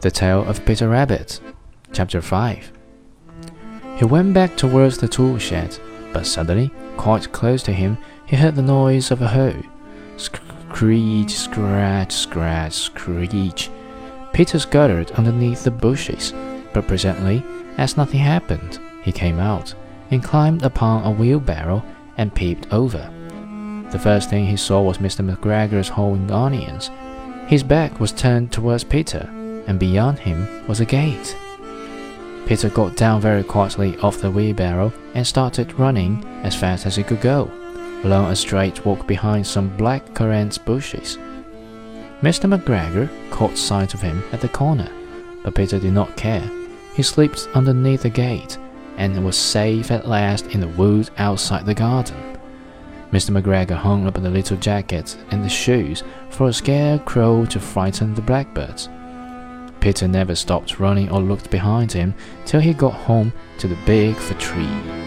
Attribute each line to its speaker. Speaker 1: The Tale of Peter Rabbit, Chapter 5. He went back towards the tool shed, but suddenly, quite close to him, he heard the noise of a hoe. Screech, scratch, scratch, screech. Peter scuttered underneath the bushes, but presently, as nothing happened, he came out and climbed upon a wheelbarrow and peeped over. The first thing he saw was Mr. McGregor's hoeing onions. His back was turned towards Peter and beyond him was a gate. Peter got down very quietly off the wheelbarrow and started running as fast as he could go, along a straight walk behind some black currant bushes. Mr. McGregor caught sight of him at the corner, but Peter did not care. He slipped underneath the gate and was safe at last in the woods outside the garden. Mr. McGregor hung up the little jacket and the shoes for a scarecrow to frighten the blackbirds. Peter never stopped running or looked behind him till he got home to the big fir tree.